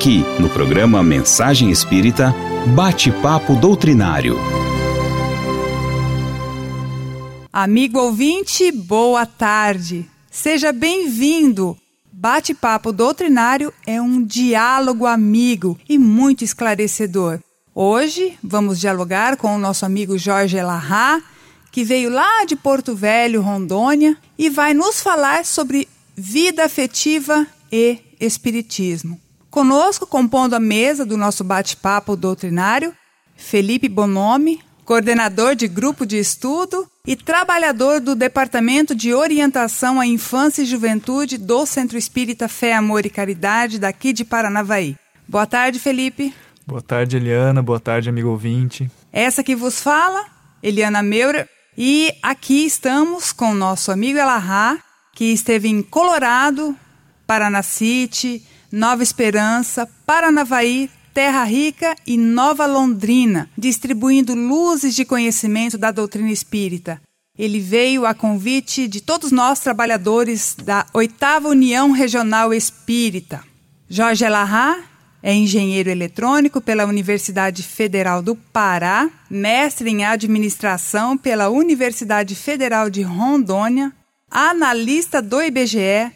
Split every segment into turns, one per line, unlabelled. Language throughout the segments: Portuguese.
Aqui, no programa Mensagem Espírita, Bate-Papo Doutrinário.
Amigo ouvinte, boa tarde. Seja bem-vindo. Bate-Papo Doutrinário é um diálogo amigo e muito esclarecedor. Hoje vamos dialogar com o nosso amigo Jorge Elahá, que veio lá de Porto Velho, Rondônia, e vai nos falar sobre vida afetiva e espiritismo. Conosco, compondo a mesa do nosso bate-papo doutrinário, Felipe Bonomi, coordenador de grupo de estudo e trabalhador do Departamento de Orientação à Infância e Juventude do Centro Espírita Fé, Amor e Caridade, daqui de Paranavaí. Boa tarde, Felipe.
Boa tarde, Eliana. Boa tarde, amigo ouvinte.
Essa que vos fala, Eliana Meura, e aqui estamos com o nosso amigo Elahá, que esteve em Colorado, Paraná City, Nova Esperança, Paranavaí, Terra Rica e Nova Londrina, distribuindo luzes de conhecimento da doutrina espírita. Ele veio a convite de todos nós trabalhadores da Oitava União Regional Espírita. Jorge Elahá é engenheiro eletrônico pela Universidade Federal do Pará, mestre em administração pela Universidade Federal de Rondônia, analista do IBGE,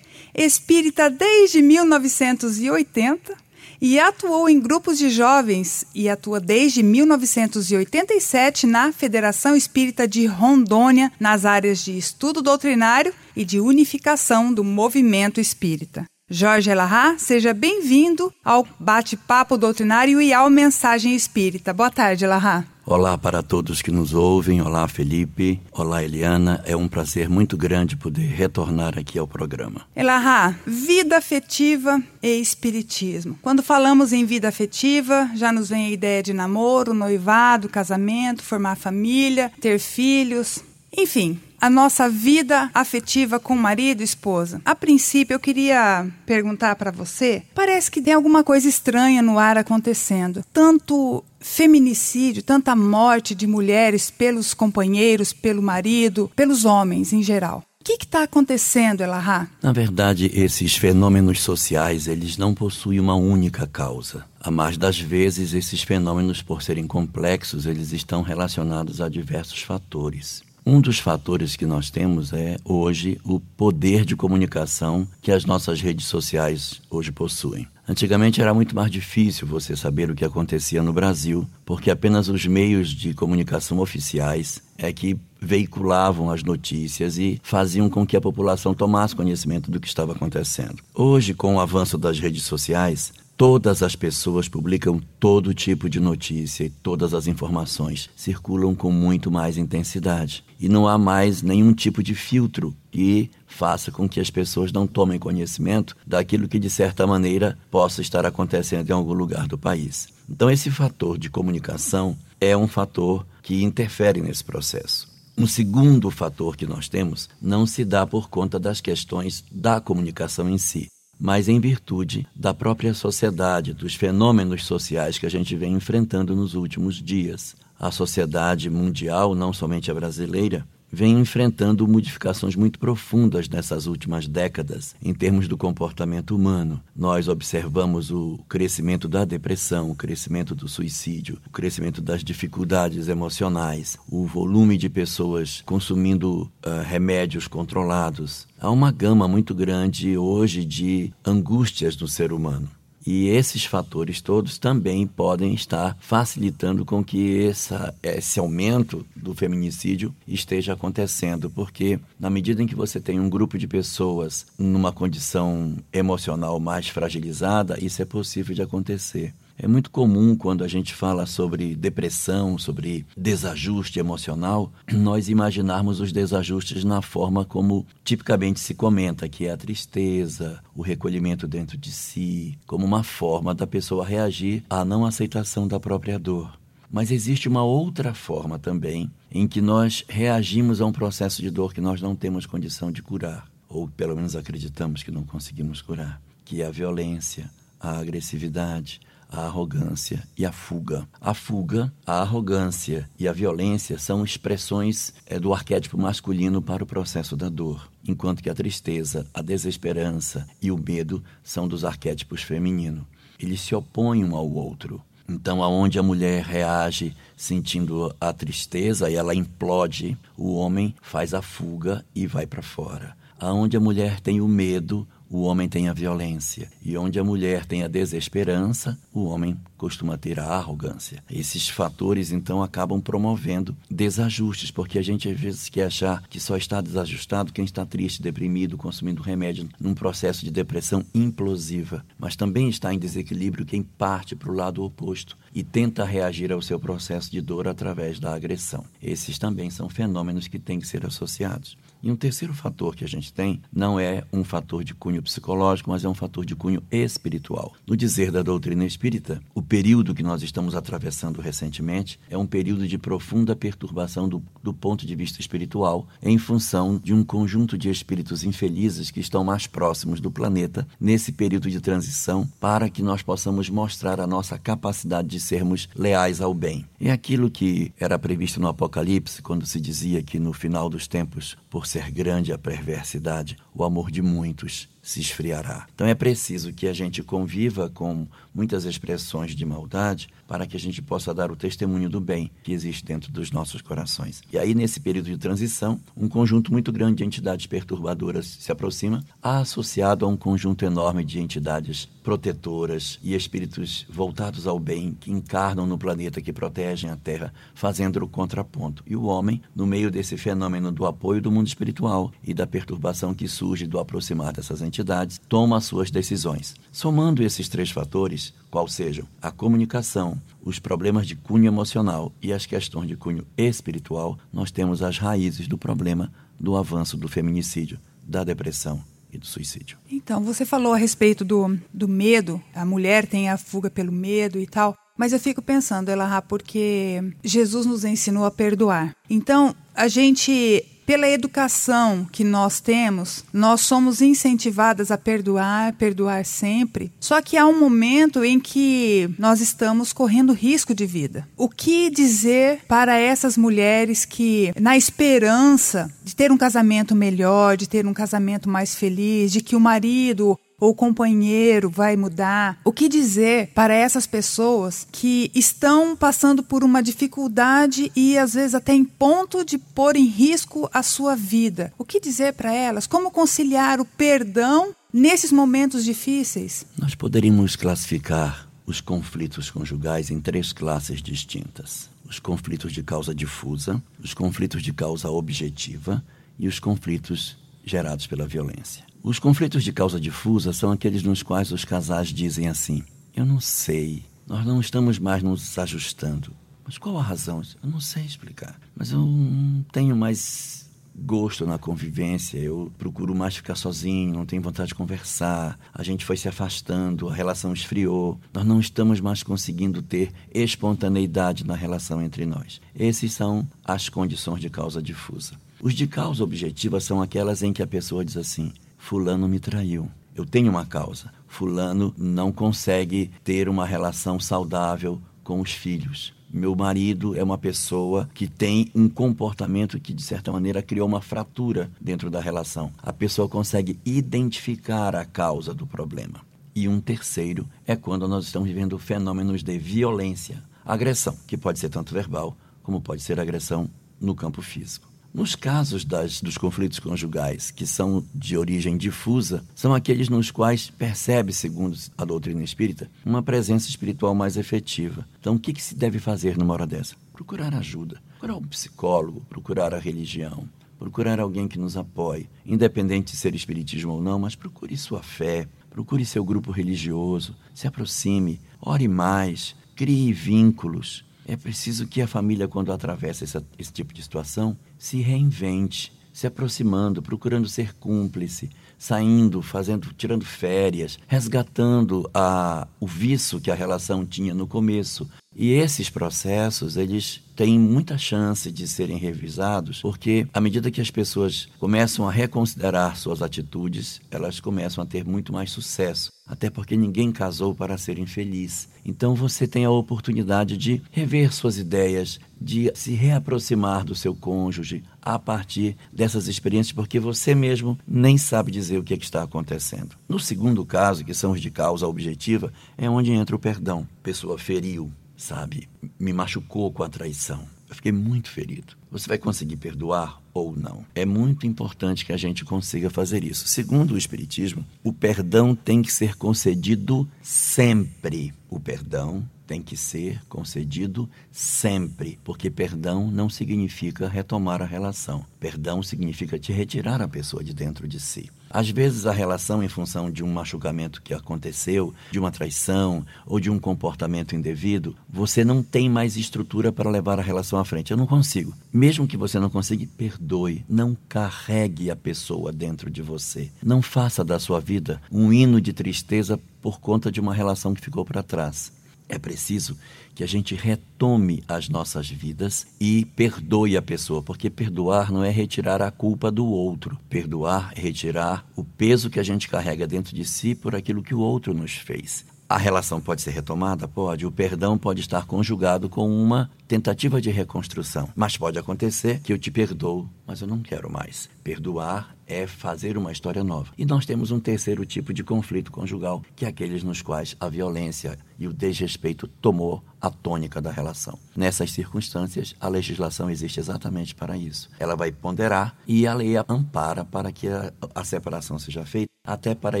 espírita desde 1980 e atuou em grupos de jovens e atua desde 1987 na Federação Espírita de Rondônia nas áreas de estudo doutrinário e de unificação do movimento espírita. Jorge Elahá, seja bem-vindo ao Bate-Papo Doutrinário e ao Mensagem Espírita. Boa tarde, Elahá.
Olá para todos que nos ouvem. Olá, Felipe. Olá, Eliana. É um prazer muito grande poder retornar aqui ao programa.
Elahá, vida afetiva e espiritismo. Quando falamos em vida afetiva, já nos vem a ideia de namoro, noivado, casamento, formar família, ter filhos. Enfim, a nossa vida afetiva com marido e esposa. A princípio, eu queria perguntar para você: parece que tem alguma coisa estranha no ar acontecendo. Tanto feminicídio, tanta morte de mulheres pelos companheiros, pelo marido, pelos homens em geral. O que está acontecendo, Elahá?
Na verdade, esses fenômenos sociais, eles não possuem uma única causa. A mais das vezes, esses fenômenos, por serem complexos, eles estão relacionados a diversos fatores. Um dos fatores que nós temos é hoje o poder de comunicação que as nossas redes sociais hoje possuem. Antigamente era muito mais difícil você saber o que acontecia no Brasil, porque apenas os meios de comunicação oficiais é que veiculavam as notícias e faziam com que a população tomasse conhecimento do que estava acontecendo. Hoje, com o avanço das redes sociais, Todas as pessoas publicam todo tipo de notícia e todas as informações circulam com muito mais intensidade. E não há mais nenhum tipo de filtro que faça com que as pessoas não tomem conhecimento daquilo que, de certa maneira, possa estar acontecendo em algum lugar do país. Então, esse fator de comunicação é um fator que interfere nesse processo. Um segundo fator que nós temos não se dá por conta das questões da comunicação em si mas em virtude da própria sociedade, dos fenômenos sociais que a gente vem enfrentando nos últimos dias. A sociedade mundial, não somente a brasileira, vem enfrentando modificações muito profundas nessas últimas décadas em termos do comportamento humano. Nós observamos o crescimento da depressão, o crescimento do suicídio, o crescimento das dificuldades emocionais, o volume de pessoas consumindo uh, remédios controlados. Há uma gama muito grande hoje de angústias no ser humano. E esses fatores todos também podem estar facilitando com que essa, esse aumento do feminicídio esteja acontecendo, porque na medida em que você tem um grupo de pessoas numa condição emocional mais fragilizada, isso é possível de acontecer. É muito comum quando a gente fala sobre depressão, sobre desajuste emocional, nós imaginarmos os desajustes na forma como tipicamente se comenta, que é a tristeza, o recolhimento dentro de si, como uma forma da pessoa reagir à não aceitação da própria dor. Mas existe uma outra forma também em que nós reagimos a um processo de dor que nós não temos condição de curar, ou pelo menos acreditamos que não conseguimos curar, que é a violência, a agressividade, a arrogância e a fuga. A fuga, a arrogância e a violência são expressões é, do arquétipo masculino para o processo da dor, enquanto que a tristeza, a desesperança e o medo são dos arquétipos feminino. Eles se opõem um ao outro. Então, aonde a mulher reage sentindo a tristeza e ela implode, o homem faz a fuga e vai para fora. Aonde a mulher tem o medo, o homem tem a violência. E onde a mulher tem a desesperança, o homem costuma ter a arrogância. Esses fatores, então, acabam promovendo desajustes, porque a gente às vezes quer achar que só está desajustado quem está triste, deprimido, consumindo remédio num processo de depressão implosiva. Mas também está em desequilíbrio quem parte para o lado oposto e tenta reagir ao seu processo de dor através da agressão. Esses também são fenômenos que têm que ser associados. E um terceiro fator que a gente tem não é um fator de cunho psicológico, mas é um fator de cunho espiritual. No dizer da doutrina espírita, o período que nós estamos atravessando recentemente é um período de profunda perturbação do, do ponto de vista espiritual, em função de um conjunto de espíritos infelizes que estão mais próximos do planeta nesse período de transição, para que nós possamos mostrar a nossa capacidade de sermos leais ao bem. É aquilo que era previsto no Apocalipse, quando se dizia que no final dos tempos, por ser grande a perversidade, o amor de muitos se esfriará. Então é preciso que a gente conviva com muitas expressões de maldade para que a gente possa dar o testemunho do bem que existe dentro dos nossos corações. E aí, nesse período de transição, um conjunto muito grande de entidades perturbadoras se aproxima, associado a um conjunto enorme de entidades protetoras e espíritos voltados ao bem que encarnam no planeta, que protegem a Terra, fazendo o contraponto. E o homem, no meio desse fenômeno do apoio do mundo espiritual e da perturbação que surge do aproximar dessas entidades, toma as suas decisões. Somando esses três fatores, qual sejam a comunicação, os problemas de cunho emocional e as questões de cunho espiritual, nós temos as raízes do problema do avanço do feminicídio, da depressão e do suicídio.
Então, você falou a respeito do, do medo, a mulher tem a fuga pelo medo e tal. Mas eu fico pensando, Elahá, porque Jesus nos ensinou a perdoar. Então, a gente pela educação que nós temos, nós somos incentivadas a perdoar, perdoar sempre. Só que há um momento em que nós estamos correndo risco de vida. O que dizer para essas mulheres que, na esperança de ter um casamento melhor, de ter um casamento mais feliz, de que o marido ou o companheiro vai mudar. O que dizer para essas pessoas que estão passando por uma dificuldade e às vezes até em ponto de pôr em risco a sua vida? O que dizer para elas? Como conciliar o perdão nesses momentos difíceis?
Nós poderíamos classificar os conflitos conjugais em três classes distintas: os conflitos de causa difusa, os conflitos de causa objetiva e os conflitos gerados pela violência. Os conflitos de causa difusa são aqueles nos quais os casais dizem assim: Eu não sei, nós não estamos mais nos ajustando. Mas qual a razão? Eu não sei explicar. Mas eu não tenho mais gosto na convivência, eu procuro mais ficar sozinho, não tenho vontade de conversar. A gente foi se afastando, a relação esfriou. Nós não estamos mais conseguindo ter espontaneidade na relação entre nós. Esses são as condições de causa difusa. Os de causa objetiva são aquelas em que a pessoa diz assim: Fulano me traiu. Eu tenho uma causa. Fulano não consegue ter uma relação saudável com os filhos. Meu marido é uma pessoa que tem um comportamento que, de certa maneira, criou uma fratura dentro da relação. A pessoa consegue identificar a causa do problema. E um terceiro é quando nós estamos vivendo fenômenos de violência, agressão, que pode ser tanto verbal como pode ser agressão no campo físico. Nos casos das, dos conflitos conjugais, que são de origem difusa, são aqueles nos quais percebe, segundo a doutrina espírita, uma presença espiritual mais efetiva. Então, o que, que se deve fazer numa hora dessa? Procurar ajuda, procurar um psicólogo, procurar a religião, procurar alguém que nos apoie, independente de ser espiritismo ou não, mas procure sua fé, procure seu grupo religioso, se aproxime, ore mais, crie vínculos. É preciso que a família, quando atravessa essa, esse tipo de situação, se reinvente, se aproximando, procurando ser cúmplice, saindo, fazendo, tirando férias, resgatando a, o vício que a relação tinha no começo, E esses processos, eles têm muita chance de serem revisados, porque à medida que as pessoas começam a reconsiderar suas atitudes, elas começam a ter muito mais sucesso. Até porque ninguém casou para ser infeliz. Então você tem a oportunidade de rever suas ideias, de se reaproximar do seu cônjuge a partir dessas experiências, porque você mesmo nem sabe dizer o que, é que está acontecendo. No segundo caso, que são os de causa objetiva, é onde entra o perdão. A pessoa feriu, sabe, me machucou com a traição. Eu fiquei muito ferido. Você vai conseguir perdoar ou não? É muito importante que a gente consiga fazer isso. Segundo o Espiritismo, o perdão tem que ser concedido sempre. O perdão tem que ser concedido sempre, porque perdão não significa retomar a relação. Perdão significa te retirar a pessoa de dentro de si. Às vezes, a relação, em função de um machucamento que aconteceu, de uma traição ou de um comportamento indevido, você não tem mais estrutura para levar a relação à frente. Eu não consigo. Mesmo que você não consiga, perdoe. Não carregue a pessoa dentro de você. Não faça da sua vida um hino de tristeza por conta de uma relação que ficou para trás. É preciso que a gente retome as nossas vidas e perdoe a pessoa, porque perdoar não é retirar a culpa do outro. Perdoar é retirar o peso que a gente carrega dentro de si por aquilo que o outro nos fez. A relação pode ser retomada? Pode. O perdão pode estar conjugado com uma tentativa de reconstrução. Mas pode acontecer que eu te perdoo, mas eu não quero mais. Perdoar é fazer uma história nova. E nós temos um terceiro tipo de conflito conjugal, que é aqueles nos quais a violência e o desrespeito tomou a tônica da relação. Nessas circunstâncias, a legislação existe exatamente para isso. Ela vai ponderar e a lei ampara para que a, a separação seja feita, até para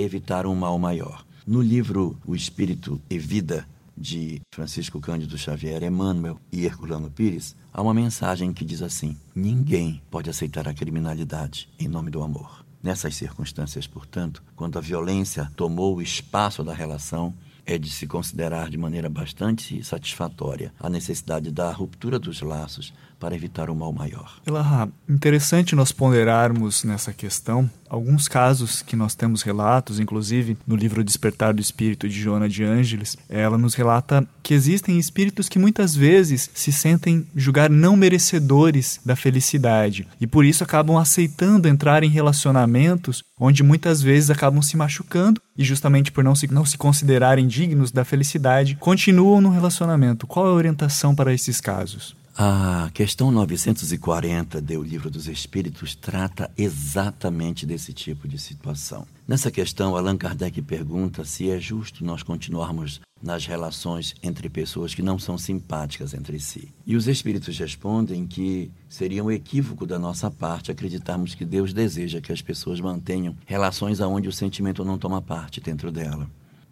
evitar um mal maior. No livro O Espírito e Vida, de Francisco Cândido Xavier, Emmanuel e Herculano Pires, há uma mensagem que diz assim: Ninguém pode aceitar a criminalidade em nome do amor. Nessas circunstâncias, portanto, quando a violência tomou o espaço da relação, é de se considerar de maneira bastante satisfatória a necessidade da ruptura dos laços para evitar o mal maior.
Elahá, interessante nós ponderarmos nessa questão alguns casos que nós temos relatos, inclusive no livro Despertar do Espírito de Joana de Ângeles, ela nos relata que existem espíritos que muitas vezes se sentem julgar não merecedores da felicidade e por isso acabam aceitando entrar em relacionamentos onde muitas vezes acabam se machucando e justamente por não se, não se considerarem dignos da felicidade, continuam no relacionamento. Qual é a orientação para esses casos?
A questão 940 do Livro dos Espíritos trata exatamente desse tipo de situação. Nessa questão, Allan Kardec pergunta se é justo nós continuarmos nas relações entre pessoas que não são simpáticas entre si. E os espíritos respondem que seria um equívoco da nossa parte acreditarmos que Deus deseja que as pessoas mantenham relações aonde o sentimento não toma parte dentro dela.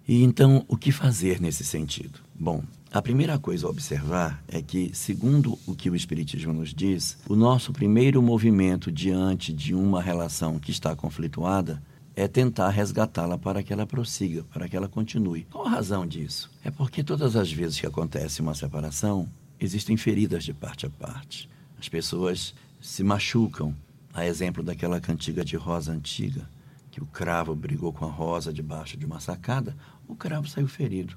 E então, o que fazer nesse sentido? Bom, a primeira coisa a observar é que, segundo o que o Espiritismo nos diz, o nosso primeiro movimento diante de uma relação que está conflituada é tentar resgatá-la para que ela prossiga, para que ela continue. Qual a razão disso? É porque todas as vezes que acontece uma separação, existem feridas de parte a parte. As pessoas se machucam. A exemplo daquela cantiga de rosa antiga, que o cravo brigou com a rosa debaixo de uma sacada, o cravo saiu ferido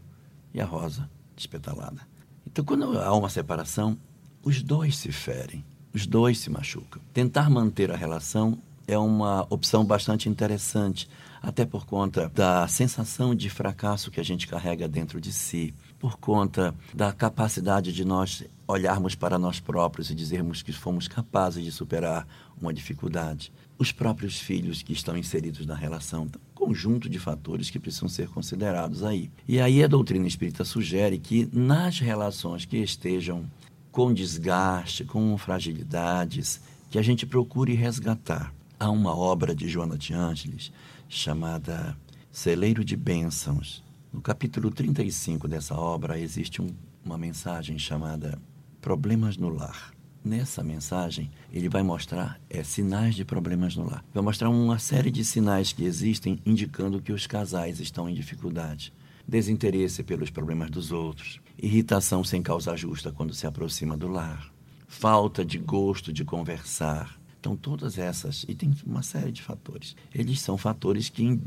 e a rosa despetalada. Então, quando há uma separação, os dois se ferem, os dois se machucam. Tentar manter a relação é uma opção bastante interessante, até por conta da sensação de fracasso que a gente carrega dentro de si, por conta da capacidade de nós olharmos para nós próprios e dizermos que fomos capazes de superar uma dificuldade. Os próprios filhos que estão inseridos na relação conjunto de fatores que precisam ser considerados aí. E aí a doutrina espírita sugere que nas relações que estejam com desgaste, com fragilidades, que a gente procure resgatar. Há uma obra de Joana de Ângeles chamada Celeiro de Bênçãos. No capítulo 35 dessa obra existe um, uma mensagem chamada Problemas no Lar nessa mensagem, ele vai mostrar é, sinais de problemas no lar. Vai mostrar uma série de sinais que existem indicando que os casais estão em dificuldade. Desinteresse pelos problemas dos outros, irritação sem causa justa quando se aproxima do lar, falta de gosto de conversar. Então, todas essas, e tem uma série de fatores, eles são fatores que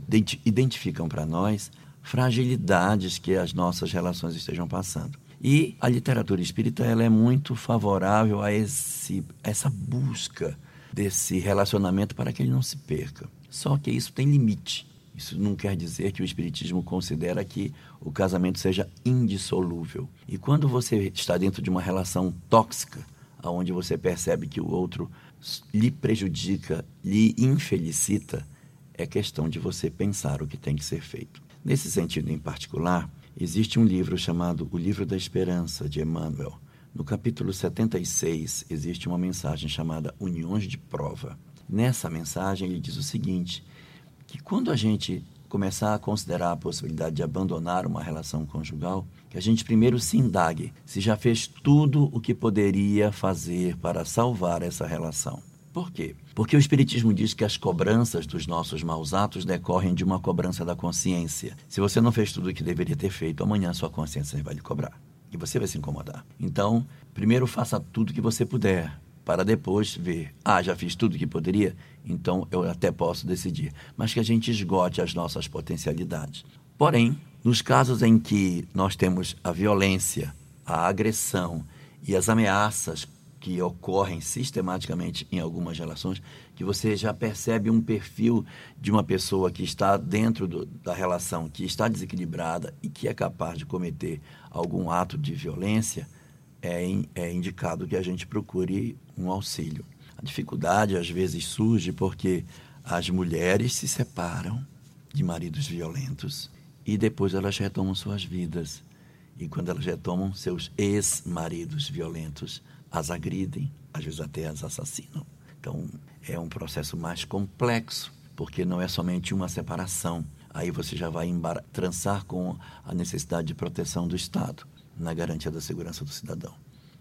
identificam para nós fragilidades que as nossas relações estejam passando. E a literatura espírita ela é muito favorável a esse, essa busca desse relacionamento para que ele não se perca. Só que isso tem limite. Isso não quer dizer que o Espiritismo considera que o casamento seja indissolúvel. E quando você está dentro de uma relação tóxica, onde você percebe que o outro lhe prejudica, lhe infelicita, é questão de você pensar o que tem que ser feito. Nesse sentido em particular, existe um livro chamado O Livro da Esperança, de Emmanuel. No capítulo 76, existe uma mensagem chamada Uniões de Prova. Nessa mensagem, ele diz o seguinte: que quando a gente começar a considerar a possibilidade de abandonar uma relação conjugal, que a gente primeiro se indague se já fez tudo o que poderia fazer para salvar essa relação. Por quê? Porque o Espiritismo diz que as cobranças dos nossos maus atos decorrem de uma cobrança da consciência. Se você não fez tudo o que deveria ter feito, amanhã sua consciência vai lhe cobrar. E você vai se incomodar. Então, primeiro faça tudo o que você puder para depois ver, ah, já fiz tudo que poderia, então eu até posso decidir. Mas que a gente esgote as nossas potencialidades. Porém, nos casos em que nós temos a violência, a agressão e as ameaças que ocorrem sistematicamente em algumas relações, que você já percebe um perfil de uma pessoa que está dentro do, da relação, que está desequilibrada e que é capaz de cometer algum ato de violência, é, é indicado que a gente procure um auxílio. A dificuldade às vezes surge porque as mulheres se separam de maridos violentos e depois elas retomam suas vidas. E quando elas retomam, seus ex-maridos violentos as agridem, às vezes até as assassinam. Então é um processo mais complexo, porque não é somente uma separação. Aí você já vai trançar com a necessidade de proteção do Estado na garantia da segurança do cidadão.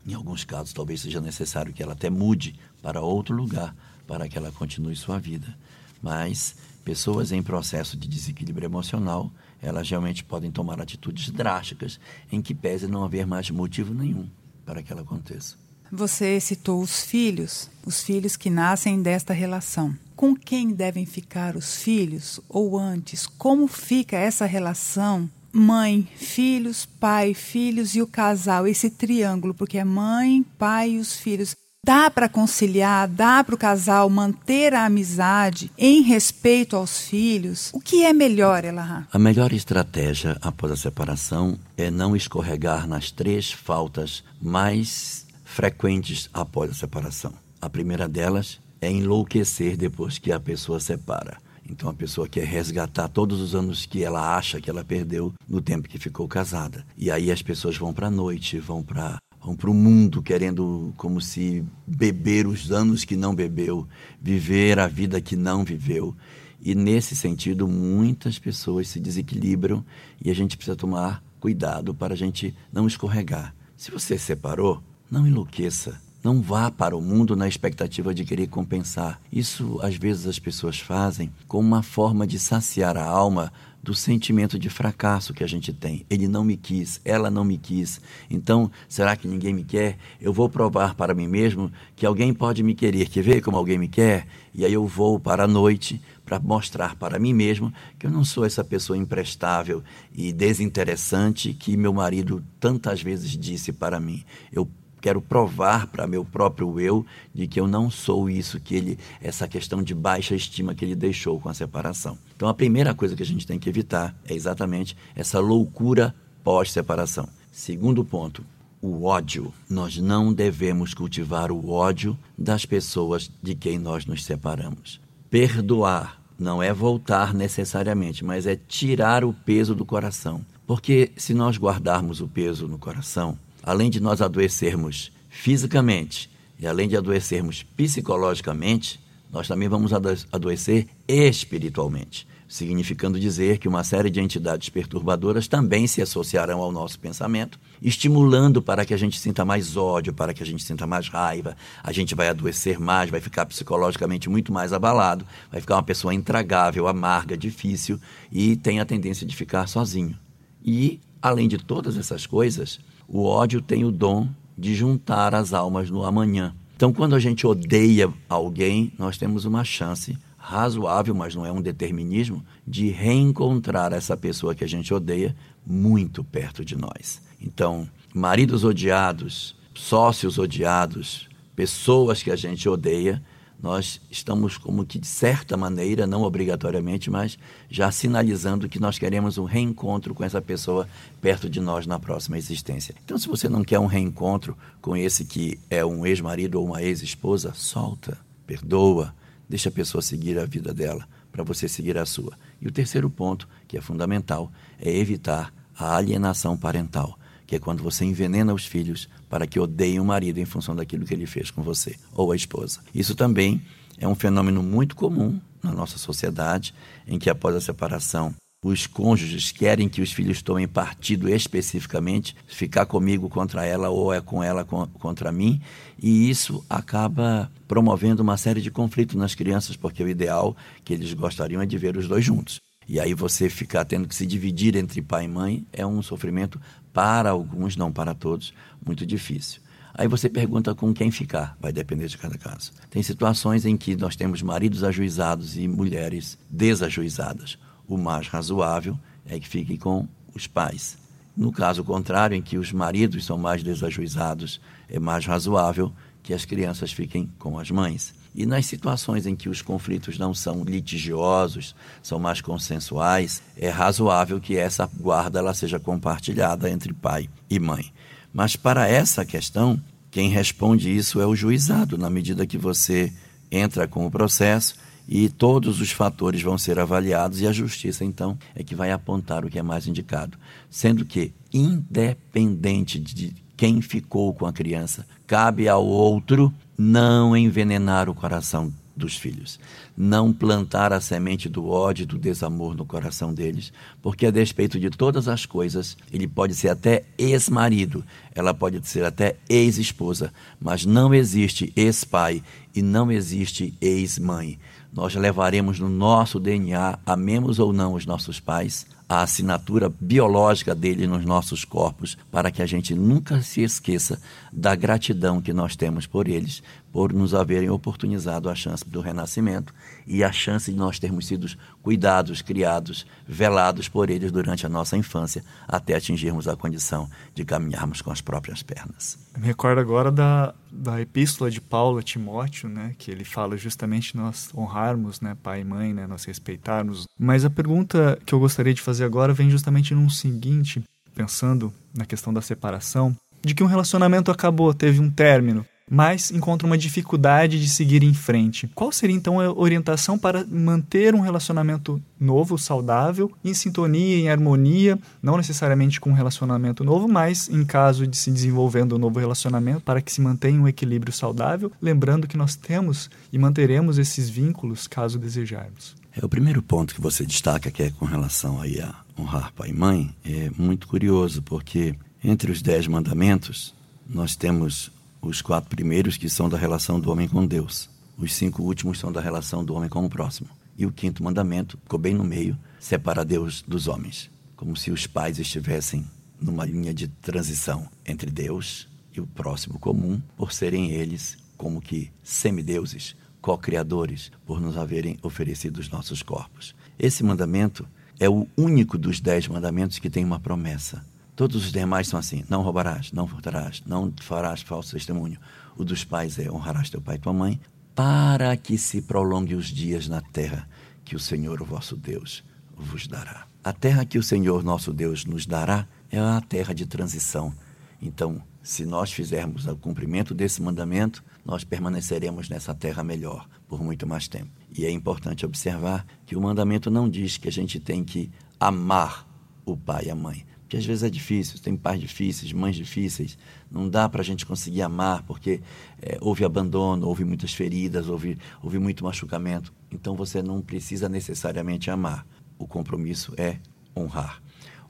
Em alguns casos, talvez seja necessário que ela até mude para outro lugar para que ela continue sua vida. Mas pessoas em processo de desequilíbrio emocional, elas realmente podem tomar atitudes drásticas em que pese não haver mais motivo nenhum para que ela aconteça.
Você citou os filhos, os filhos que nascem desta relação. Com quem devem ficar os filhos? Ou antes, como fica essa relação mãe, filhos, pai, filhos e o casal, esse triângulo, porque é mãe, pai e os filhos. Dá para conciliar, dá para o casal manter a amizade em respeito aos filhos? O que é melhor, Elahá?
A melhor estratégia após a separação é não escorregar nas três faltas mais frequentes após a separação. A primeira delas é enlouquecer depois que a pessoa separa. Então a pessoa quer resgatar todos os anos que ela acha que ela perdeu no tempo que ficou casada. E aí as pessoas vão para a noite, vão para vão para o mundo querendo como se beber os anos que não bebeu, viver a vida que não viveu. E nesse sentido, muitas pessoas se desequilibram e a gente precisa tomar cuidado para a gente não escorregar. Se você separou, não enlouqueça. Não vá para o mundo na expectativa de querer compensar. Isso, às vezes, as pessoas fazem como uma forma de saciar a alma do sentimento de fracasso que a gente tem. Ele não me quis, ela não me quis. Então, será que ninguém me quer? Eu vou provar para mim mesmo que alguém pode me querer. Quer ver como alguém me quer? E aí eu vou para a noite para mostrar para mim mesmo que eu não sou essa pessoa imprestável e desinteressante que meu marido tantas vezes disse para mim. Eu quero provar para meu próprio eu de que eu não sou isso que ele, essa questão de baixa estima que ele deixou com a separação. Então a primeira coisa que a gente tem que evitar é exatamente essa loucura pós-separação. Segundo ponto, o ódio. Nós não devemos cultivar o ódio das pessoas de quem nós nos separamos. Perdoar não é voltar necessariamente, mas é tirar o peso do coração. Porque se nós guardarmos o peso no coração, além de nós adoecermos fisicamente e além de adoecermos psicologicamente, nós também vamos adoecer espiritualmente, significando dizer que uma série de entidades perturbadoras também se associarão ao nosso pensamento, estimulando para que a gente sinta mais ódio, para que a gente sinta mais raiva, a gente vai adoecer mais, vai ficar psicologicamente muito mais abalado, vai ficar uma pessoa intragável, amarga, difícil e tem a tendência de ficar sozinho. E, além de todas essas coisas, o ódio tem o dom de juntar as almas no amanhã. Então, quando a gente odeia alguém, nós temos uma chance razoável, mas não é um determinismo, de reencontrar essa pessoa que a gente odeia muito perto de nós. Então, maridos odiados, sócios odiados, pessoas que a gente odeia, nós estamos como que de certa maneira, não obrigatoriamente, mas já sinalizando que nós queremos um reencontro com essa pessoa perto de nós na próxima existência. Então, se você não quer um reencontro com esse que é um ex-marido ou uma ex-esposa, solta, perdoa, deixa a pessoa seguir a vida dela para você seguir a sua. E o terceiro ponto, que é fundamental, é evitar a alienação parental que é quando você envenena os filhos para que odeiem o marido em função daquilo que ele fez com você ou a esposa. Isso também é um fenômeno muito comum na nossa sociedade, em que após a separação os cônjuges querem que os filhos tomem partido especificamente, ficar comigo contra ela ou é com ela contra mim, e isso acaba promovendo uma série de conflitos nas crianças, porque o ideal que eles gostariam é de ver os dois juntos. E aí você ficar tendo que se dividir entre pai e mãe é um sofrimento para alguns, não para todos, muito difícil. Aí você pergunta com quem ficar, vai depender de cada caso. Tem situações em que nós temos maridos ajuizados e mulheres desajuizadas. O mais razoável é que fique com os pais. No caso contrário, em que os maridos são mais desajuizados, é mais razoável que as crianças fiquem com as mães. E nas situações em que os conflitos não são litigiosos, são mais consensuais, é razoável que essa guarda ela seja compartilhada entre pai e mãe. Mas para essa questão, quem responde isso é o juizado, na medida que você entra com o processo e todos os fatores vão ser avaliados e a justiça então é que vai apontar o que é mais indicado, sendo que independente de quem ficou com a criança, cabe ao outro não envenenar o coração dos filhos, não plantar a semente do ódio do desamor no coração deles, porque a despeito de todas as coisas, ele pode ser até ex-marido, ela pode ser até ex-esposa, mas não existe ex-pai e não existe ex-mãe. Nós levaremos no nosso DNA, amemos ou não os nossos pais, a assinatura biológica dele nos nossos corpos, para que a gente nunca se esqueça da gratidão que nós temos por eles, por nos haverem oportunizado a chance do renascimento e a chance de nós termos sido cuidados, criados, velados por eles durante a nossa infância, até atingirmos a condição de caminharmos com as próprias pernas.
Me recordo agora da, da epístola de Paulo a Timóteo, né, que ele fala justamente nós honrarmos, né, pai e mãe, né, nós respeitarmos. Mas a pergunta que eu gostaria de fazer agora vem justamente num seguinte, pensando na questão da separação, de que um relacionamento acabou, teve um término mas encontra uma dificuldade de seguir em frente. Qual seria então a orientação para manter um relacionamento novo, saudável, em sintonia, em harmonia, não necessariamente com um relacionamento novo, mas em caso de se desenvolvendo um novo relacionamento, para que se mantenha um equilíbrio saudável, lembrando que nós temos e manteremos esses vínculos caso desejarmos.
É o primeiro ponto que você destaca que é com relação aí a honrar pai e mãe é muito curioso porque entre os dez mandamentos nós temos os quatro primeiros que são da relação do homem com Deus. Os cinco últimos são da relação do homem com o próximo. E o quinto mandamento ficou bem no meio, separa Deus dos homens. Como se os pais estivessem numa linha de transição entre Deus e o próximo comum, por serem eles como que semideuses, co-criadores, por nos haverem oferecido os nossos corpos. Esse mandamento é o único dos dez mandamentos que tem uma promessa. Todos os demais são assim: não roubarás, não furtarás, não farás falso testemunho. O dos pais é honrarás teu pai e tua mãe, para que se prolongue os dias na terra que o Senhor, o vosso Deus, vos dará. A terra que o Senhor, nosso Deus, nos dará é a terra de transição. Então, se nós fizermos o cumprimento desse mandamento, nós permaneceremos nessa terra melhor por muito mais tempo. E é importante observar que o mandamento não diz que a gente tem que amar o pai e a mãe que às vezes é difícil, tem pais difíceis, mães difíceis, não dá para a gente conseguir amar, porque é, houve abandono, houve muitas feridas, houve, houve muito machucamento. Então você não precisa necessariamente amar. O compromisso é honrar.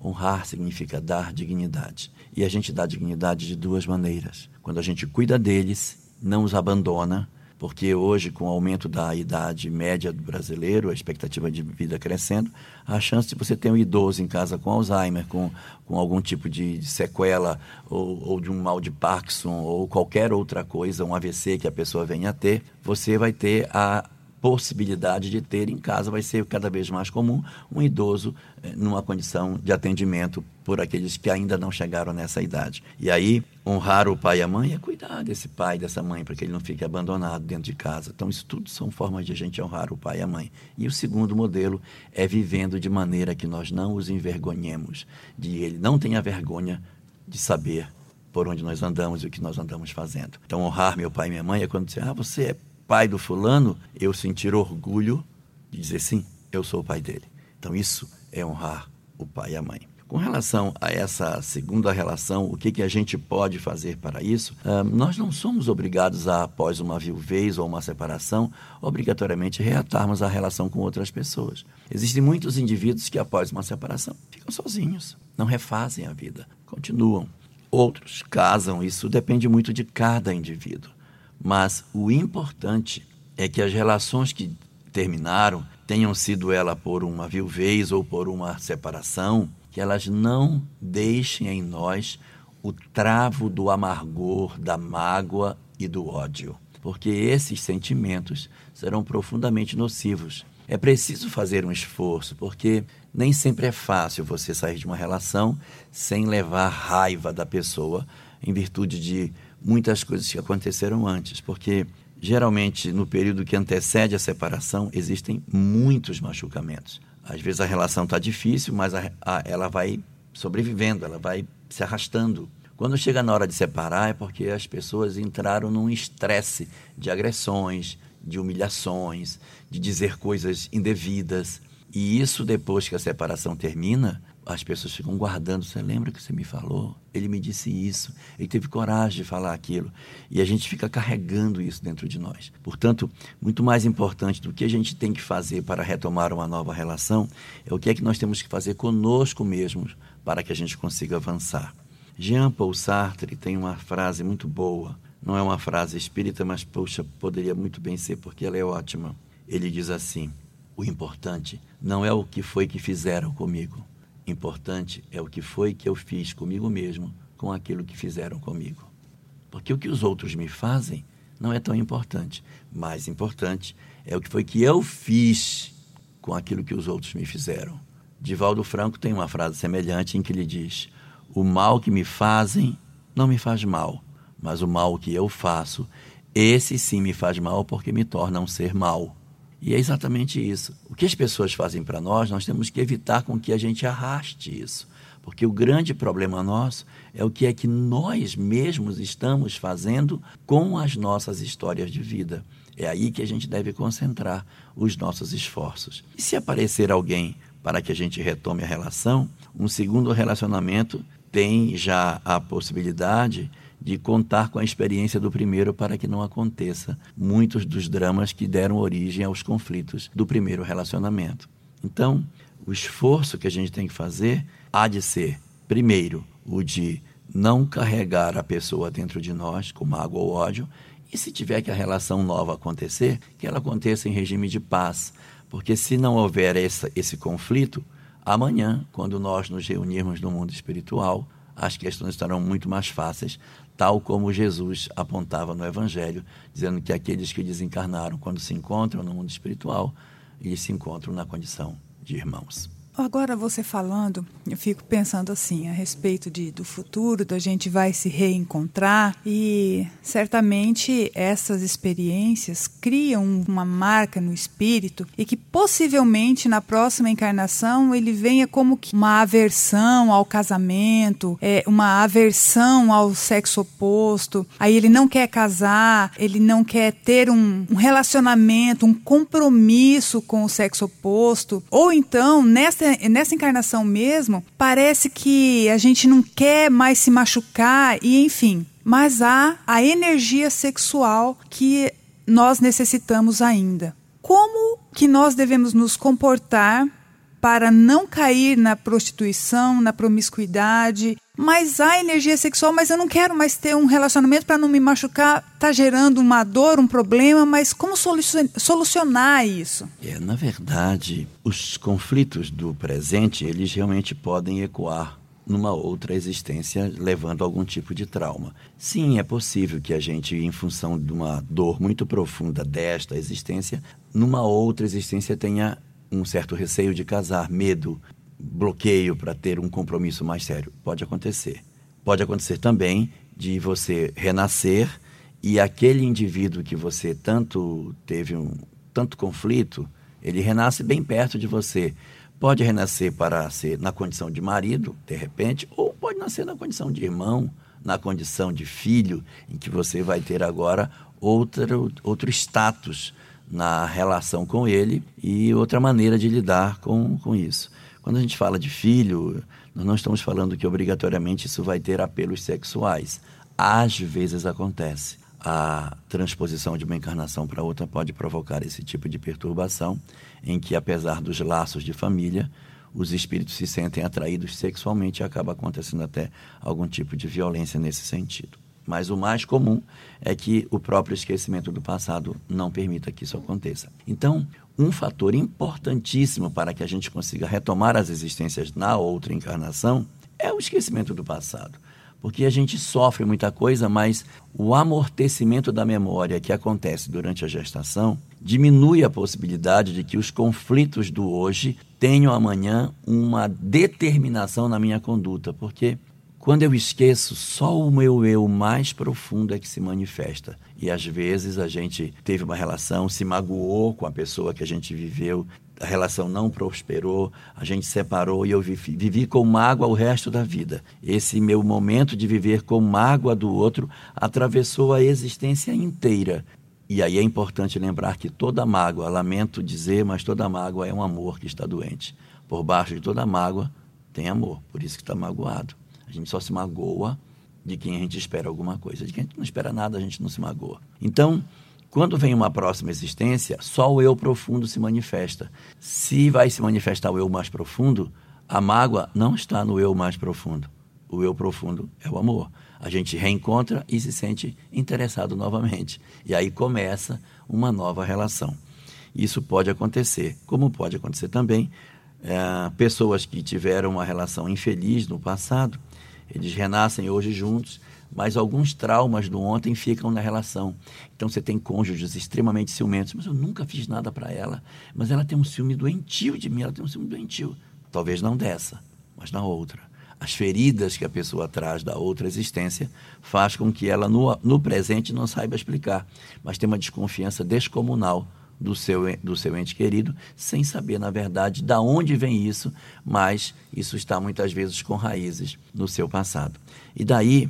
Honrar significa dar dignidade. E a gente dá dignidade de duas maneiras. Quando a gente cuida deles, não os abandona, porque hoje, com o aumento da idade média do brasileiro, a expectativa de vida crescendo, a chance de você ter um idoso em casa com Alzheimer, com, com algum tipo de sequela, ou, ou de um mal de Parkinson, ou qualquer outra coisa, um AVC que a pessoa venha a ter, você vai ter a possibilidade de ter em casa vai ser cada vez mais comum um idoso eh, numa condição de atendimento por aqueles que ainda não chegaram nessa idade. E aí, honrar o pai e a mãe é cuidar desse pai, dessa mãe, para que ele não fique abandonado dentro de casa. Então, isso tudo são formas de a gente honrar o pai e a mãe. E o segundo modelo é vivendo de maneira que nós não os envergonhemos, de ele não tenha vergonha de saber por onde nós andamos e o que nós andamos fazendo. Então, honrar meu pai e minha mãe é quando dizer, ah, você é pai do fulano, eu sentir orgulho de dizer sim, eu sou o pai dele. Então isso é honrar o pai e a mãe. Com relação a essa segunda relação, o que, que a gente pode fazer para isso? Uh, nós não somos obrigados a, após uma viuvez ou uma separação, obrigatoriamente reatarmos a relação com outras pessoas. Existem muitos indivíduos que, após uma separação, ficam sozinhos, não refazem a vida, continuam. Outros casam, isso depende muito de cada indivíduo. Mas o importante é que as relações que terminaram, tenham sido ela por uma viuvez ou por uma separação, que elas não deixem em nós o travo do amargor, da mágoa e do ódio, porque esses sentimentos serão profundamente nocivos. É preciso fazer um esforço, porque nem sempre é fácil você sair de uma relação sem levar raiva da pessoa em virtude de muitas coisas que aconteceram antes, porque geralmente no período que antecede a separação existem muitos machucamentos. Às vezes a relação está difícil, mas a, a, ela vai sobrevivendo, ela vai se arrastando. Quando chega na hora de separar é porque as pessoas entraram num estresse de agressões, de humilhações, de dizer coisas indevidas. E isso depois que a separação termina, as pessoas ficam guardando. Você lembra que você me falou? Ele me disse isso. Ele teve coragem de falar aquilo. E a gente fica carregando isso dentro de nós. Portanto, muito mais importante do que a gente tem que fazer para retomar uma nova relação é o que é que nós temos que fazer conosco mesmos para que a gente consiga avançar. Jean Paul Sartre tem uma frase muito boa. Não é uma frase espírita, mas, poxa, poderia muito bem ser, porque ela é ótima. Ele diz assim: O importante não é o que foi que fizeram comigo Importante é o que foi que eu fiz comigo mesmo com aquilo que fizeram comigo. Porque o que os outros me fazem não é tão importante. Mais importante é o que foi que eu fiz com aquilo que os outros me fizeram. Divaldo Franco tem uma frase semelhante em que ele diz: O mal que me fazem não me faz mal, mas o mal que eu faço, esse sim me faz mal porque me torna um ser mal. E é exatamente isso. O que as pessoas fazem para nós, nós temos que evitar com que a gente arraste isso. Porque o grande problema nosso é o que é que nós mesmos estamos fazendo com as nossas histórias de vida. É aí que a gente deve concentrar os nossos esforços. E se aparecer alguém para que a gente retome a relação, um segundo relacionamento tem já a possibilidade de contar com a experiência do primeiro para que não aconteça muitos dos dramas que deram origem aos conflitos do primeiro relacionamento. Então, o esforço que a gente tem que fazer há de ser, primeiro, o de não carregar a pessoa dentro de nós com mágoa ou ódio, e se tiver que a relação nova acontecer, que ela aconteça em regime de paz, porque se não houver essa, esse conflito, amanhã, quando nós nos reunirmos no mundo espiritual, as questões estarão muito mais fáceis, tal como Jesus apontava no Evangelho, dizendo que aqueles que desencarnaram, quando se encontram no mundo espiritual, eles se encontram na condição de irmãos.
Agora você falando, eu fico pensando assim a respeito de, do futuro, da gente vai se reencontrar e certamente essas experiências criam uma marca no espírito e que possivelmente na próxima encarnação ele venha como que uma aversão ao casamento, é, uma aversão ao sexo oposto. Aí ele não quer casar, ele não quer ter um, um relacionamento, um compromisso com o sexo oposto, ou então nessa nessa, nessa encarnação mesmo, parece que a gente não quer mais se machucar e enfim. Mas há a energia sexual que nós necessitamos ainda. Como que nós devemos nos comportar para não cair na prostituição, na promiscuidade, mas há energia sexual, mas eu não quero mais ter um relacionamento para não me machucar, tá gerando uma dor, um problema, mas como solucionar isso?
É, na verdade, os conflitos do presente, eles realmente podem ecoar numa outra existência levando algum tipo de trauma. Sim, é possível que a gente, em função de uma dor muito profunda desta existência, numa outra existência tenha um certo receio de casar, medo, bloqueio para ter um compromisso mais sério. Pode acontecer. Pode acontecer também de você renascer e aquele indivíduo que você tanto teve um tanto conflito, ele renasce bem perto de você Pode renascer para ser na condição de marido, de repente, ou pode nascer na condição de irmão, na condição de filho, em que você vai ter agora outro, outro status na relação com ele e outra maneira de lidar com, com isso. Quando a gente fala de filho, nós não estamos falando que obrigatoriamente isso vai ter apelos sexuais. Às vezes acontece. A transposição de uma encarnação para outra pode provocar esse tipo de perturbação em que, apesar dos laços de família, os espíritos se sentem atraídos sexualmente e acaba acontecendo até algum tipo de violência nesse sentido. Mas o mais comum é que o próprio esquecimento do passado não permita que isso aconteça. Então, um fator importantíssimo para que a gente consiga retomar as existências na outra encarnação é o esquecimento do passado. Porque a gente sofre muita coisa, mas o amortecimento da memória que acontece durante a gestação diminui a possibilidade de que os conflitos do hoje tenham amanhã uma determinação na minha conduta, porque quando eu esqueço, só o meu eu mais profundo é que se manifesta. E às vezes a gente teve uma relação, se magoou com a pessoa que a gente viveu, a relação não prosperou, a gente separou e eu vivi, vivi com mágoa o resto da vida. Esse meu momento de viver com mágoa do outro atravessou a existência inteira. E aí é importante lembrar que toda mágoa, lamento dizer, mas toda mágoa é um amor que está doente. Por baixo de toda mágoa tem amor, por isso que está magoado. Gente só se magoa de quem a gente espera alguma coisa. De quem a gente não espera nada, a gente não se magoa. Então, quando vem uma próxima existência, só o eu profundo se manifesta. Se vai se manifestar o eu mais profundo, a mágoa não está no eu mais profundo. O eu profundo é o amor. A gente reencontra e se sente interessado novamente. E aí começa uma nova relação. Isso pode acontecer, como pode acontecer também é, pessoas que tiveram uma relação infeliz no passado, eles renascem hoje juntos mas alguns traumas do ontem ficam na relação. Então você tem cônjuges extremamente ciumentos, mas eu nunca fiz nada para ela, mas ela tem um ciúme doentio de mim, ela tem um ciúme doentio. Talvez não dessa, mas na outra. As feridas que a pessoa traz da outra existência faz com que ela no, no presente não saiba explicar, mas tem uma desconfiança descomunal do seu, do seu ente querido, sem saber, na verdade, da onde vem isso, mas isso está muitas vezes com raízes no seu passado. E daí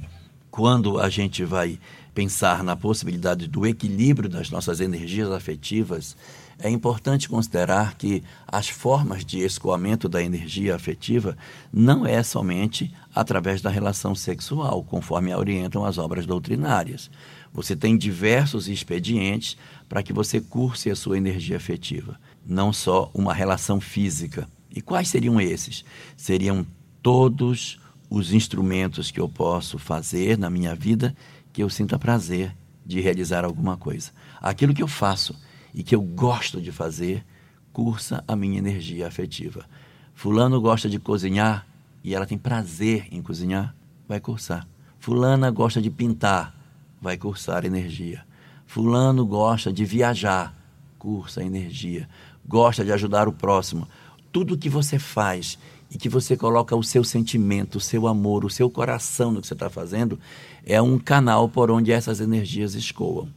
quando a gente vai pensar na possibilidade do equilíbrio das nossas energias afetivas, é importante considerar que as formas de escoamento da energia afetiva não é somente através da relação sexual, conforme orientam as obras doutrinárias. Você tem diversos expedientes para que você curse a sua energia afetiva, não só uma relação física. E quais seriam esses? Seriam todos os instrumentos que eu posso fazer na minha vida que eu sinta prazer de realizar alguma coisa. Aquilo que eu faço e que eu gosto de fazer cursa a minha energia afetiva. Fulano gosta de cozinhar e ela tem prazer em cozinhar, vai cursar. Fulana gosta de pintar, vai cursar energia. Fulano gosta de viajar, cursa energia. Gosta de ajudar o próximo. Tudo que você faz e que você coloca o seu sentimento, o seu amor, o seu coração no que você está fazendo, é um canal por onde essas energias escoam.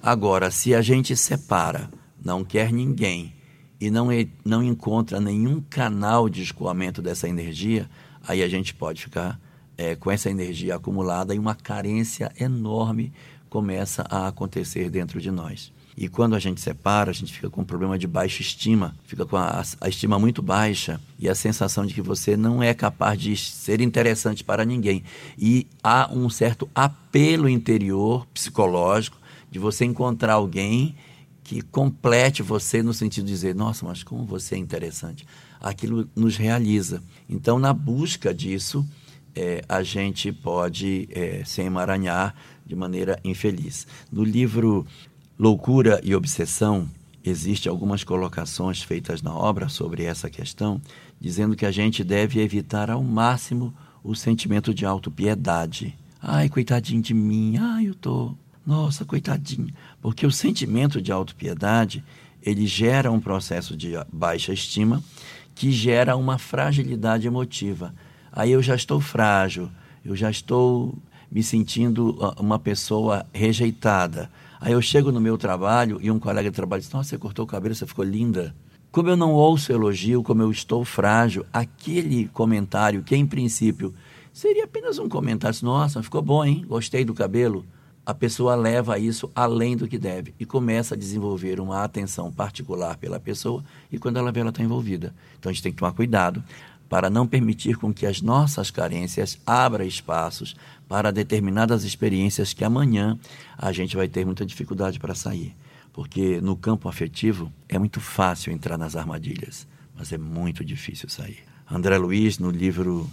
Agora, se a gente separa, não quer ninguém e não, não encontra nenhum canal de escoamento dessa energia, aí a gente pode ficar é, com essa energia acumulada e uma carência enorme começa a acontecer dentro de nós. E quando a gente separa, a gente fica com um problema de baixa estima, fica com a, a, estima muito baixa e a sensação de que você não é capaz de ser interessante para ninguém. E há um certo apelo interior psicológico de você encontrar alguém que complete você no sentido de dizer: nossa, mas como você é interessante. Aquilo nos realiza. Então, na busca disso, é, a gente pode é, se emaranhar de maneira infeliz. No livro Loucura e obsessão, existe algumas colocações feitas na obra sobre essa questão, dizendo que a gente deve evitar ao máximo o sentimento de autopiedade. Ai, coitadinho de mim. Ai, eu tô. Nossa, coitadinho. Porque o sentimento de autopiedade, ele gera um processo de baixa estima que gera uma fragilidade emotiva. Aí eu já estou frágil, eu já estou me sentindo ah, uma pessoa rejeitada. Aí eu chego no meu trabalho e um colega de trabalho diz: Nossa, você cortou o cabelo, você ficou linda. Como eu não ouço elogio, como eu estou frágil, aquele comentário que em princípio seria apenas um comentário, nossa, ficou bom, hein? Gostei do cabelo. A pessoa leva isso além do que deve e começa a desenvolver uma atenção particular pela pessoa e quando ela vê, ela está envolvida. Então a gente tem que tomar cuidado para não permitir com que as nossas carências abram espaços para determinadas experiências que amanhã a gente vai ter muita dificuldade para sair. Porque no campo afetivo é muito fácil entrar nas armadilhas, mas é muito difícil sair. André Luiz, no livro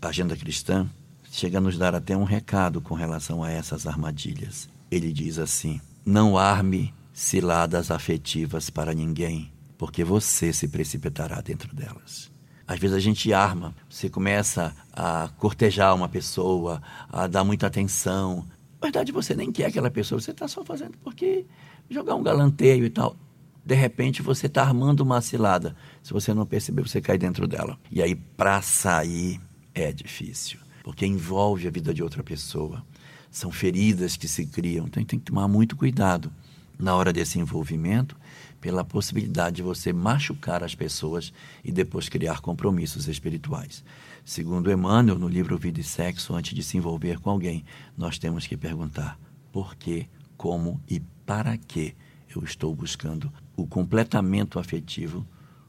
Agenda Cristã, chega a nos dar até um recado com relação a essas armadilhas. Ele diz assim: Não arme ciladas afetivas para ninguém, porque você se precipitará dentro delas. Às vezes a gente arma, você começa a cortejar uma pessoa, a dar muita atenção. Na verdade, você nem quer aquela pessoa, você está só fazendo porque jogar um galanteio e tal. De repente, você está armando uma cilada. Se você não perceber, você cai dentro dela. E aí, para sair, é difícil, porque envolve a vida de outra pessoa. São feridas que se criam, então tem que tomar muito cuidado na hora desse envolvimento pela possibilidade de você machucar as pessoas e depois criar compromissos espirituais. Segundo Emmanuel, no livro Vida e Sexo, antes de se envolver com alguém, nós temos que perguntar por que, como e para que eu estou buscando o completamento afetivo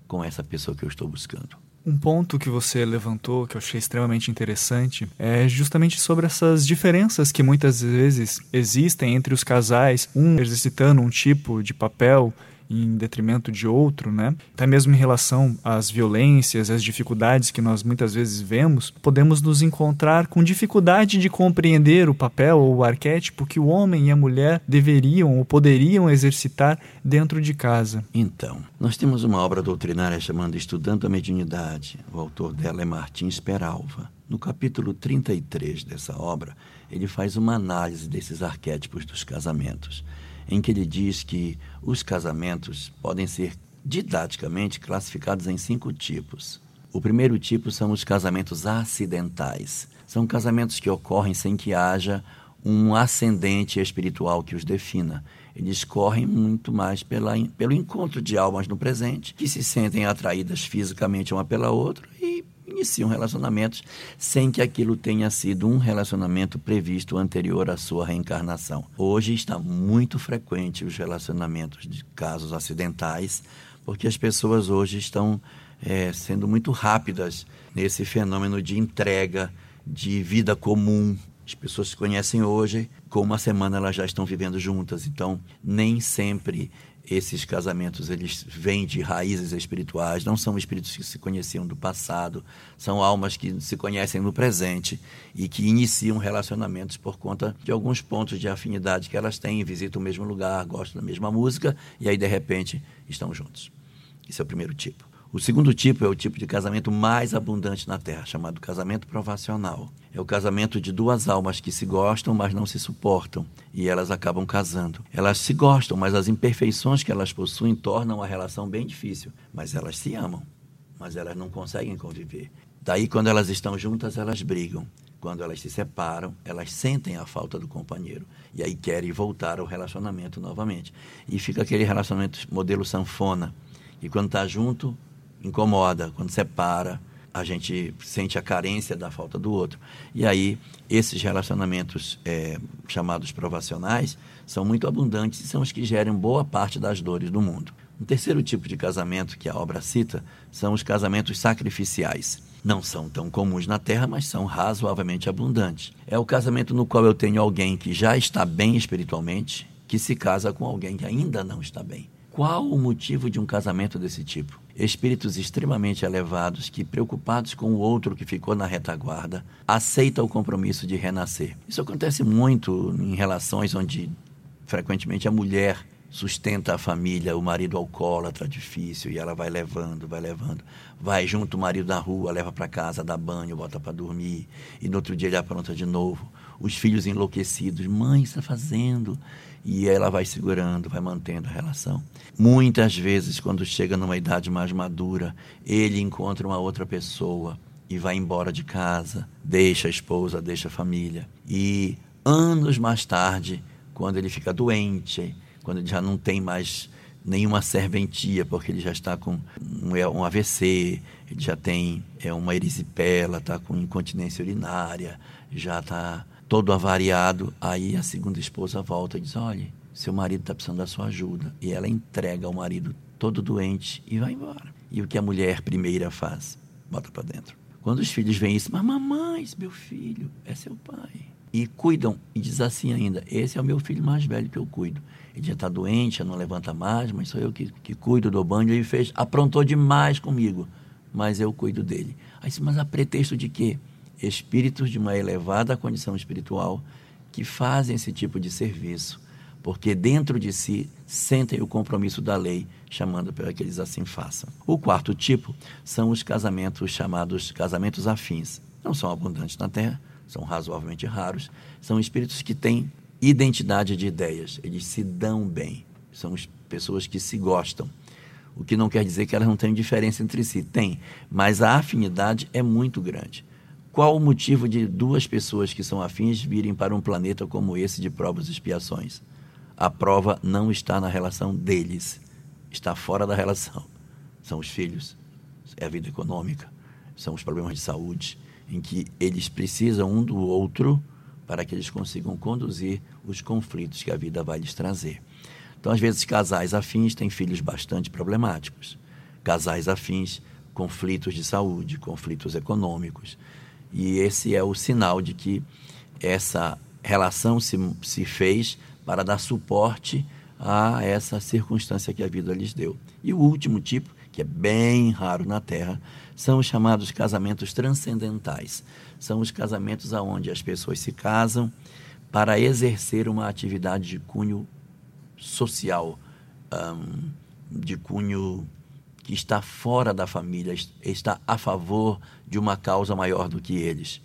com essa pessoa que eu estou buscando.
Um ponto que você levantou que eu achei extremamente interessante é justamente sobre essas diferenças que muitas vezes existem entre os casais, um exercitando um tipo de papel em detrimento de outro, né? Até mesmo em relação às violências, às dificuldades que nós muitas vezes vemos, podemos nos encontrar com dificuldade de compreender o papel ou o arquétipo que o homem e a mulher deveriam ou poderiam exercitar dentro de casa.
Então, nós temos uma obra doutrinária chamada Estudando a Mediunidade. O autor dela é Martins Peralva. No capítulo 33 dessa obra, ele faz uma análise desses arquétipos dos casamentos em que ele diz que os casamentos podem ser didaticamente classificados em cinco tipos. O primeiro tipo são os casamentos acidentais. São casamentos que ocorrem sem que haja um ascendente espiritual que os defina. Eles correm muito mais pela, pelo encontro de almas no presente, que se sentem atraídas fisicamente uma pela outra e iniciam relacionamentos sem que aquilo tenha sido um relacionamento previsto anterior à sua reencarnação. Hoje está muito frequente os relacionamentos de casos acidentais, porque as pessoas hoje estão é, sendo muito rápidas nesse fenômeno de entrega, de vida comum. As pessoas se conhecem hoje, com uma semana elas já estão vivendo juntas, então nem sempre esses casamentos eles vêm de raízes espirituais, não são espíritos que se conheciam do passado, são almas que se conhecem no presente e que iniciam relacionamentos por conta de alguns pontos de afinidade que elas têm, visitam o mesmo lugar, gostam da mesma música e aí de repente estão juntos. Esse é o primeiro tipo. O segundo tipo é o tipo de casamento mais abundante na Terra, chamado casamento provacional. É o casamento de duas almas que se gostam, mas não se suportam, e elas acabam casando. Elas se gostam, mas as imperfeições que elas possuem tornam a relação bem difícil. Mas elas se amam, mas elas não conseguem conviver. Daí, quando elas estão juntas, elas brigam. Quando elas se separam, elas sentem a falta do companheiro e aí querem voltar ao relacionamento novamente. E fica aquele relacionamento modelo sanfona, e quando está junto, incomoda, quando separa, a gente sente a carência da falta do outro. E aí, esses relacionamentos é, chamados provacionais são muito abundantes e são os que geram boa parte das dores do mundo. Um terceiro tipo de casamento que a obra cita são os casamentos sacrificiais. Não são tão comuns na Terra, mas são razoavelmente abundantes. É o casamento no qual eu tenho alguém que já está bem espiritualmente, que se casa com alguém que ainda não está bem. Qual o motivo de um casamento desse tipo? Espíritos extremamente elevados que, preocupados com o outro que ficou na retaguarda, aceitam o compromisso de renascer. Isso acontece muito em relações onde frequentemente a mulher sustenta a família, o marido alcoólatra difícil, e ela vai levando, vai levando. Vai junto o marido na rua, leva para casa, dá banho, bota para dormir, e no outro dia ele apronta de novo. Os filhos enlouquecidos, mãe, está fazendo? E ela vai segurando, vai mantendo a relação. Muitas vezes, quando chega numa idade mais madura, ele encontra uma outra pessoa e vai embora de casa, deixa a esposa, deixa a família. E anos mais tarde, quando ele fica doente, quando ele já não tem mais nenhuma serventia, porque ele já está com um, é, AVC, ele já tem é, uma erisipela, está com incontinência urinária, já está todo avariado. Aí a segunda esposa volta e diz: Olha, seu marido está precisando da sua ajuda. E ela entrega ao marido todo doente e vai embora. E o que a mulher primeira faz? Bota para dentro. Quando os filhos veem isso, mas mamãe, meu filho é seu pai. E cuidam, e diz assim ainda: Esse é o meu filho mais velho que eu cuido ele já está doente, já não levanta mais, mas sou eu que, que cuido do banho. Ele fez, aprontou demais comigo, mas eu cuido dele. Aí, mas a pretexto de quê? Espíritos de uma elevada condição espiritual que fazem esse tipo de serviço, porque dentro de si sentem o compromisso da lei, chamando para que eles assim façam. O quarto tipo são os casamentos chamados casamentos afins. Não são abundantes na Terra, são razoavelmente raros, são espíritos que têm identidade de ideias. Eles se dão bem. São pessoas que se gostam. O que não quer dizer que elas não têm diferença entre si. Tem, mas a afinidade é muito grande. Qual o motivo de duas pessoas que são afins virem para um planeta como esse de provas e expiações? A prova não está na relação deles, está fora da relação. São os filhos, é a vida econômica, são os problemas de saúde, em que eles precisam um do outro para que eles consigam conduzir os conflitos que a vida vai lhes trazer. Então, às vezes, casais afins têm filhos bastante problemáticos. Casais afins, conflitos de saúde, conflitos econômicos. E esse é o sinal de que essa relação se, se fez para dar suporte a essa circunstância que a vida lhes deu. E o último tipo, que é bem raro na Terra, são os chamados casamentos transcendentais. São os casamentos aonde as pessoas se casam para exercer uma atividade de cunho social, um, de cunho que está fora da família, está a favor de uma causa maior do que eles.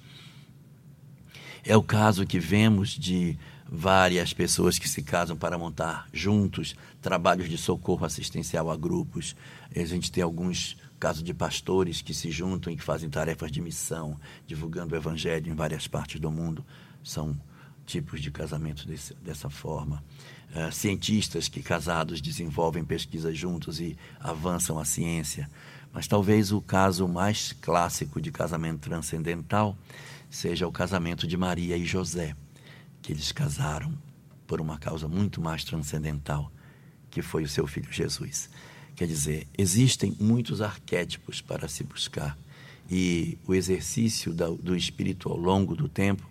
É o caso que vemos de várias pessoas que se casam para montar juntos trabalhos de socorro assistencial a grupos. A gente tem alguns casos de pastores que se juntam e que fazem tarefas de missão, divulgando o evangelho em várias partes do mundo. São tipos de casamento desse, dessa forma. Uh, cientistas que casados desenvolvem pesquisas juntos e avançam a ciência. Mas talvez o caso mais clássico de casamento transcendental seja o casamento de Maria e José que eles casaram por uma causa muito mais transcendental, que foi o seu filho Jesus. Quer dizer, existem muitos arquétipos para se buscar e o exercício do espírito ao longo do tempo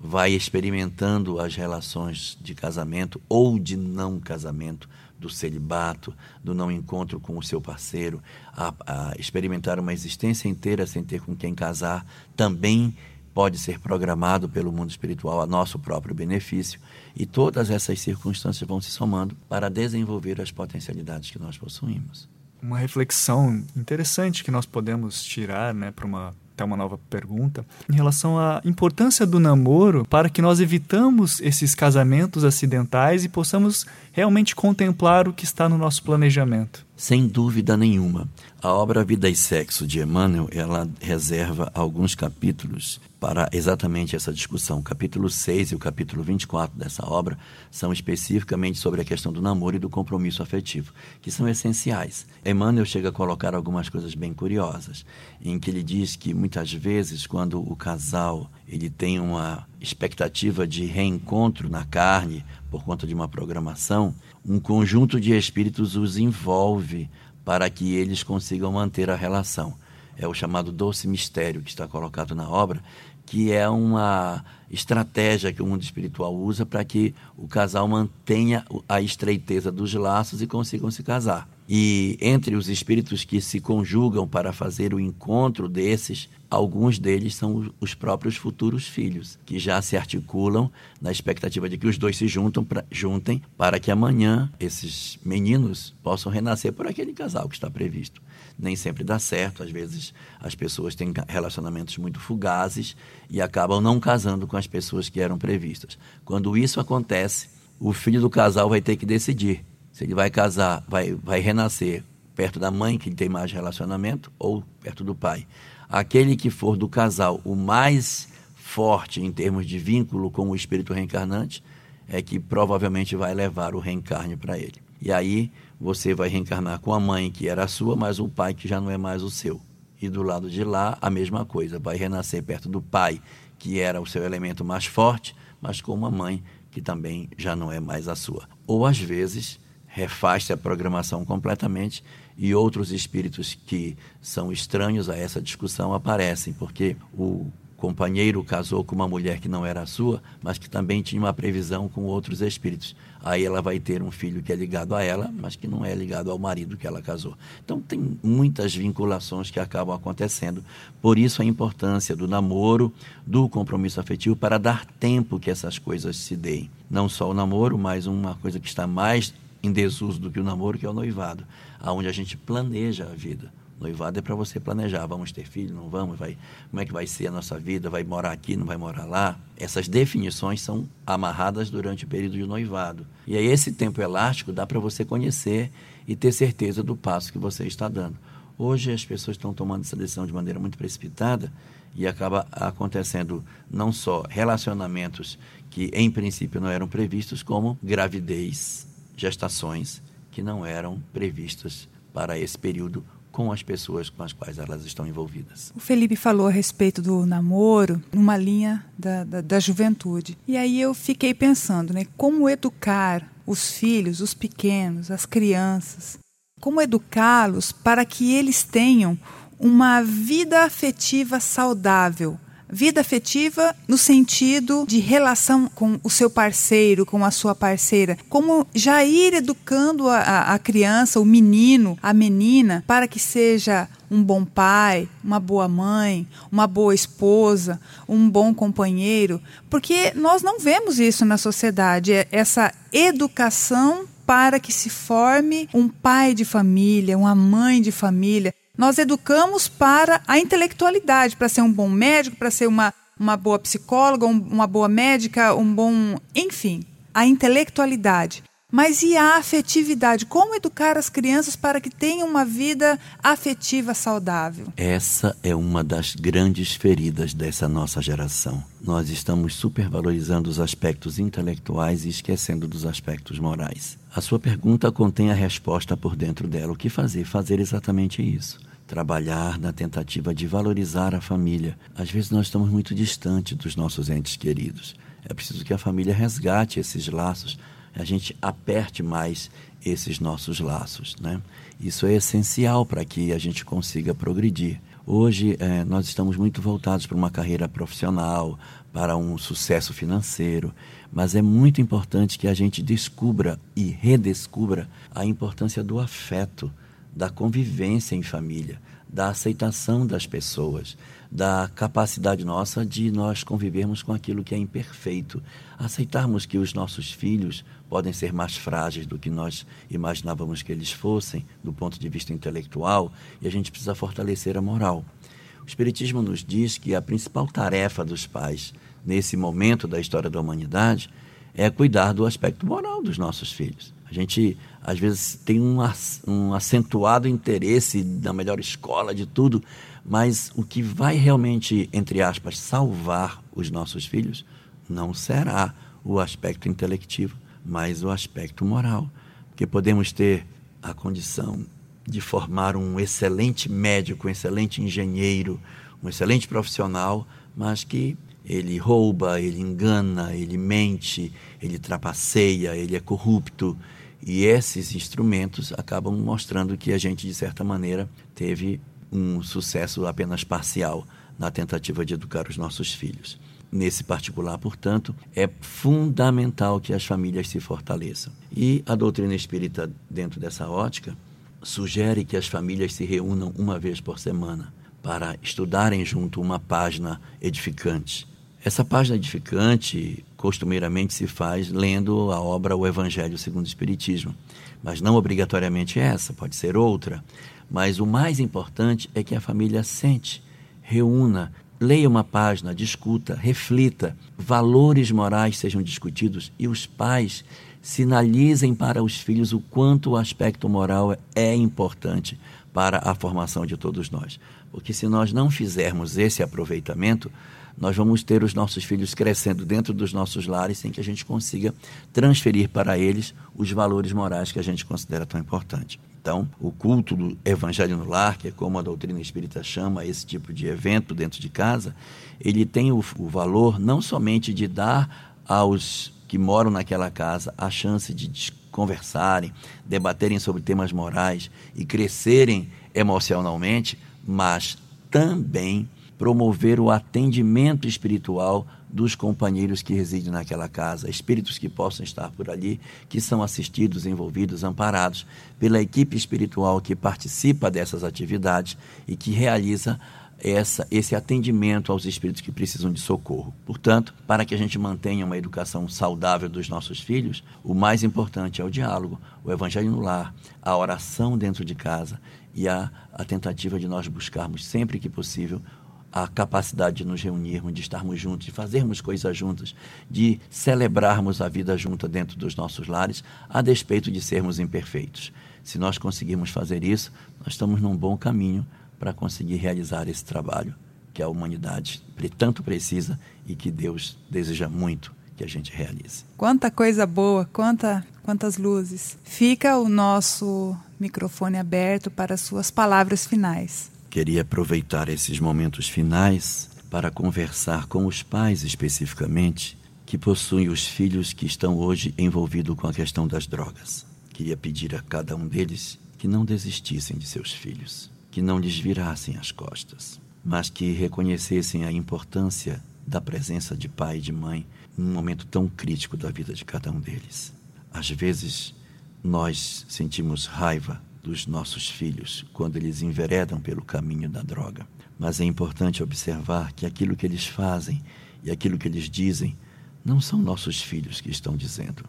vai experimentando as relações de casamento ou de não casamento, do celibato, do não encontro com o seu parceiro, a, a experimentar uma existência inteira sem ter com quem casar, também pode ser programado pelo mundo espiritual a nosso próprio benefício, e todas essas circunstâncias vão se somando para desenvolver as potencialidades que nós possuímos.
Uma reflexão interessante que nós podemos tirar né, para uma até uma nova pergunta em relação à importância do namoro para que nós evitamos esses casamentos acidentais e possamos realmente contemplar o que está no nosso planejamento.
Sem dúvida nenhuma. A obra Vida e Sexo de Emmanuel, ela reserva alguns capítulos para exatamente essa discussão. O capítulo 6 e o capítulo 24 dessa obra são especificamente sobre a questão do namoro e do compromisso afetivo, que são essenciais. Emmanuel chega a colocar algumas coisas bem curiosas, em que ele diz que muitas vezes quando o casal ele tem uma expectativa de reencontro na carne por conta de uma programação, um conjunto de espíritos os envolve para que eles consigam manter a relação. É o chamado doce mistério que está colocado na obra, que é uma estratégia que o mundo espiritual usa para que o casal mantenha a estreiteza dos laços e consigam se casar. E entre os espíritos que se conjugam para fazer o encontro desses, alguns deles são os próprios futuros filhos, que já se articulam na expectativa de que os dois se juntam pra, juntem para que amanhã esses meninos possam renascer por aquele casal que está previsto. Nem sempre dá certo, às vezes as pessoas têm relacionamentos muito fugazes e acabam não casando com as pessoas que eram previstas. Quando isso acontece, o filho do casal vai ter que decidir se ele vai casar, vai, vai renascer perto da mãe, que tem mais relacionamento, ou perto do pai. Aquele que for do casal o mais forte em termos de vínculo com o espírito reencarnante, é que provavelmente vai levar o reencarne para ele. E aí você vai reencarnar com a mãe que era a sua, mas o pai que já não é mais o seu. E do lado de lá, a mesma coisa, vai renascer perto do pai, que era o seu elemento mais forte, mas com uma mãe que também já não é mais a sua. Ou às vezes refaz a programação completamente e outros espíritos que são estranhos a essa discussão aparecem, porque o companheiro casou com uma mulher que não era sua, mas que também tinha uma previsão com outros espíritos. Aí ela vai ter um filho que é ligado a ela, mas que não é ligado ao marido que ela casou. Então tem muitas vinculações que acabam acontecendo. Por isso a importância do namoro, do compromisso afetivo para dar tempo que essas coisas se deem. Não só o namoro, mas uma coisa que está mais em desuso do que o namoro, que é o noivado, aonde a gente planeja a vida. Noivado é para você planejar, vamos ter filho, não vamos, vai, como é que vai ser a nossa vida, vai morar aqui, não vai morar lá. Essas definições são amarradas durante o período de noivado. E aí esse tempo elástico dá para você conhecer e ter certeza do passo que você está dando. Hoje as pessoas estão tomando essa decisão de maneira muito precipitada e acaba acontecendo não só relacionamentos que em princípio não eram previstos, como gravidez gestações que não eram previstas para esse período com as pessoas com as quais elas estão envolvidas.
O Felipe falou a respeito do namoro numa linha da, da, da juventude. E aí eu fiquei pensando, né? Como educar os filhos, os pequenos, as crianças? Como educá-los para que eles tenham uma vida afetiva saudável, Vida afetiva no sentido de relação com o seu parceiro, com a sua parceira. Como já ir educando a, a criança, o menino, a menina, para que seja um bom pai, uma boa mãe, uma boa esposa, um bom companheiro, porque nós não vemos isso na sociedade, é essa educação para que se forme um pai de família, uma mãe de família, nós educamos para a intelectualidade, para ser um bom médico, para ser uma, uma boa psicóloga, um, uma boa médica, um bom. Enfim, a intelectualidade. Mas e a afetividade? Como educar as crianças para que tenham uma vida afetiva saudável?
Essa é uma das grandes feridas dessa nossa geração. Nós estamos supervalorizando os aspectos intelectuais e esquecendo dos aspectos morais. A sua pergunta contém a resposta por dentro dela. O que fazer? Fazer exatamente isso trabalhar na tentativa de valorizar a família. Às vezes nós estamos muito distantes dos nossos entes queridos. É preciso que a família resgate esses laços, a gente aperte mais esses nossos laços. Né? Isso é essencial para que a gente consiga progredir. Hoje é, nós estamos muito voltados para uma carreira profissional, para um sucesso financeiro, mas é muito importante que a gente descubra e redescubra a importância do afeto, da convivência em família, da aceitação das pessoas, da capacidade nossa de nós convivermos com aquilo que é imperfeito, aceitarmos que os nossos filhos podem ser mais frágeis do que nós imaginávamos que eles fossem, do ponto de vista intelectual, e a gente precisa fortalecer a moral. O Espiritismo nos diz que a principal tarefa dos pais nesse momento da história da humanidade é cuidar do aspecto moral dos nossos filhos. A gente, às vezes, tem um, um acentuado interesse na melhor escola, de tudo, mas o que vai realmente, entre aspas, salvar os nossos filhos não será o aspecto intelectivo, mas o aspecto moral. Porque podemos ter a condição de formar um excelente médico, um excelente engenheiro, um excelente profissional, mas que ele rouba, ele engana, ele mente, ele trapaceia, ele é corrupto. E esses instrumentos acabam mostrando que a gente, de certa maneira, teve um sucesso apenas parcial na tentativa de educar os nossos filhos. Nesse particular, portanto, é fundamental que as famílias se fortaleçam. E a doutrina espírita, dentro dessa ótica, sugere que as famílias se reúnam uma vez por semana para estudarem junto uma página edificante. Essa página edificante costumeiramente se faz lendo a obra O Evangelho segundo o Espiritismo, mas não obrigatoriamente essa, pode ser outra. Mas o mais importante é que a família sente, reúna, leia uma página, discuta, reflita, valores morais sejam discutidos e os pais sinalizem para os filhos o quanto o aspecto moral é importante para a formação de todos nós. Porque se nós não fizermos esse aproveitamento, nós vamos ter os nossos filhos crescendo dentro dos nossos lares sem que a gente consiga transferir para eles os valores morais que a gente considera tão importante. Então, o culto do Evangelho no Lar, que é como a doutrina espírita chama esse tipo de evento dentro de casa, ele tem o, o valor não somente de dar aos que moram naquela casa a chance de conversarem, debaterem sobre temas morais e crescerem emocionalmente, mas também promover o atendimento espiritual dos companheiros que residem naquela casa, espíritos que possam estar por ali, que são assistidos, envolvidos, amparados pela equipe espiritual que participa dessas atividades e que realiza essa, esse atendimento aos espíritos que precisam de socorro. Portanto, para que a gente mantenha uma educação saudável dos nossos filhos, o mais importante é o diálogo, o evangelho no lar, a oração dentro de casa e a, a tentativa de nós buscarmos sempre que possível a capacidade de nos reunirmos, de estarmos juntos, de fazermos coisas juntas, de celebrarmos a vida junta dentro dos nossos lares, a despeito de sermos imperfeitos. Se nós conseguirmos fazer isso, nós estamos num bom caminho para conseguir realizar esse trabalho que a humanidade tanto precisa e que Deus deseja muito que a gente realize.
Quanta coisa boa, quanta, quantas luzes. Fica o nosso microfone aberto para suas palavras finais.
Queria aproveitar esses momentos finais para conversar com os pais especificamente que possuem os filhos que estão hoje envolvidos com a questão das drogas. Queria pedir a cada um deles que não desistissem de seus filhos, que não lhes virassem as costas, mas que reconhecessem a importância da presença de pai e de mãe num momento tão crítico da vida de cada um deles. Às vezes, nós sentimos raiva dos nossos filhos quando eles enveredam pelo caminho da droga. Mas é importante observar que aquilo que eles fazem e aquilo que eles dizem não são nossos filhos que estão dizendo,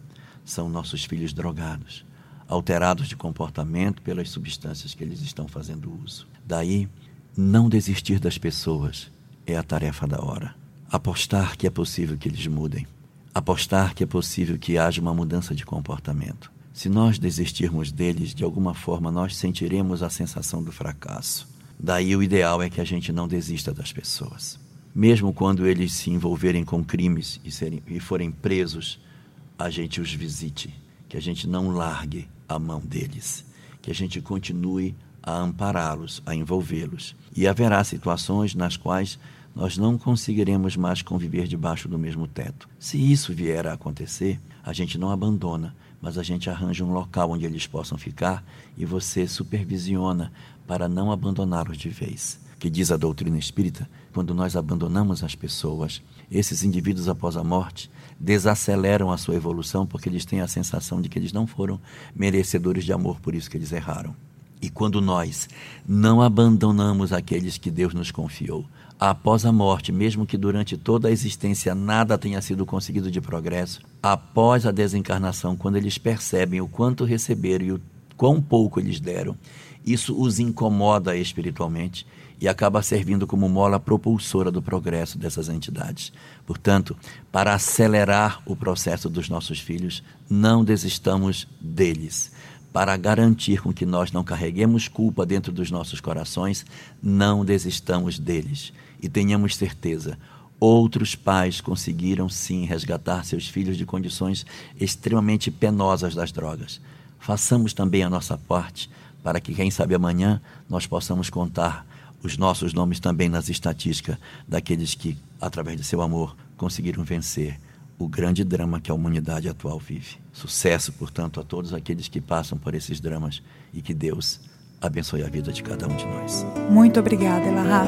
são nossos filhos drogados, alterados de comportamento pelas substâncias que eles estão fazendo uso. Daí, não desistir das pessoas é a tarefa da hora. Apostar que é possível que eles mudem. Apostar que é possível que haja uma mudança de comportamento. Se nós desistirmos deles, de alguma forma nós sentiremos a sensação do fracasso. Daí o ideal é que a gente não desista das pessoas. Mesmo quando eles se envolverem com crimes e, serem, e forem presos, a gente os visite, que a gente não largue a mão deles, que a gente continue a ampará-los, a envolvê-los. E haverá situações nas quais nós não conseguiremos mais conviver debaixo do mesmo teto. Se isso vier a acontecer, a gente não abandona, mas a gente arranja um local onde eles possam ficar e você supervisiona para não abandoná-los de vez. Que diz a doutrina espírita, quando nós abandonamos as pessoas, esses indivíduos após a morte desaceleram a sua evolução porque eles têm a sensação de que eles não foram merecedores de amor, por isso que eles erraram. E quando nós não abandonamos aqueles que Deus nos confiou, após a morte, mesmo que durante toda a existência nada tenha sido conseguido de progresso, após a desencarnação, quando eles percebem o quanto receberam e o quão pouco eles deram, isso os incomoda espiritualmente e acaba servindo como mola propulsora do progresso dessas entidades. Portanto, para acelerar o processo dos nossos filhos, não desistamos deles para garantir com que nós não carreguemos culpa dentro dos nossos corações, não desistamos deles e tenhamos certeza. Outros pais conseguiram sim resgatar seus filhos de condições extremamente penosas das drogas. Façamos também a nossa parte para que, quem sabe amanhã, nós possamos contar os nossos nomes também nas estatísticas daqueles que, através de seu amor, conseguiram vencer o grande drama que a humanidade atual vive. Sucesso, portanto, a todos aqueles que passam por esses dramas e que Deus abençoe a vida de cada um de nós.
Muito obrigada, Elahá.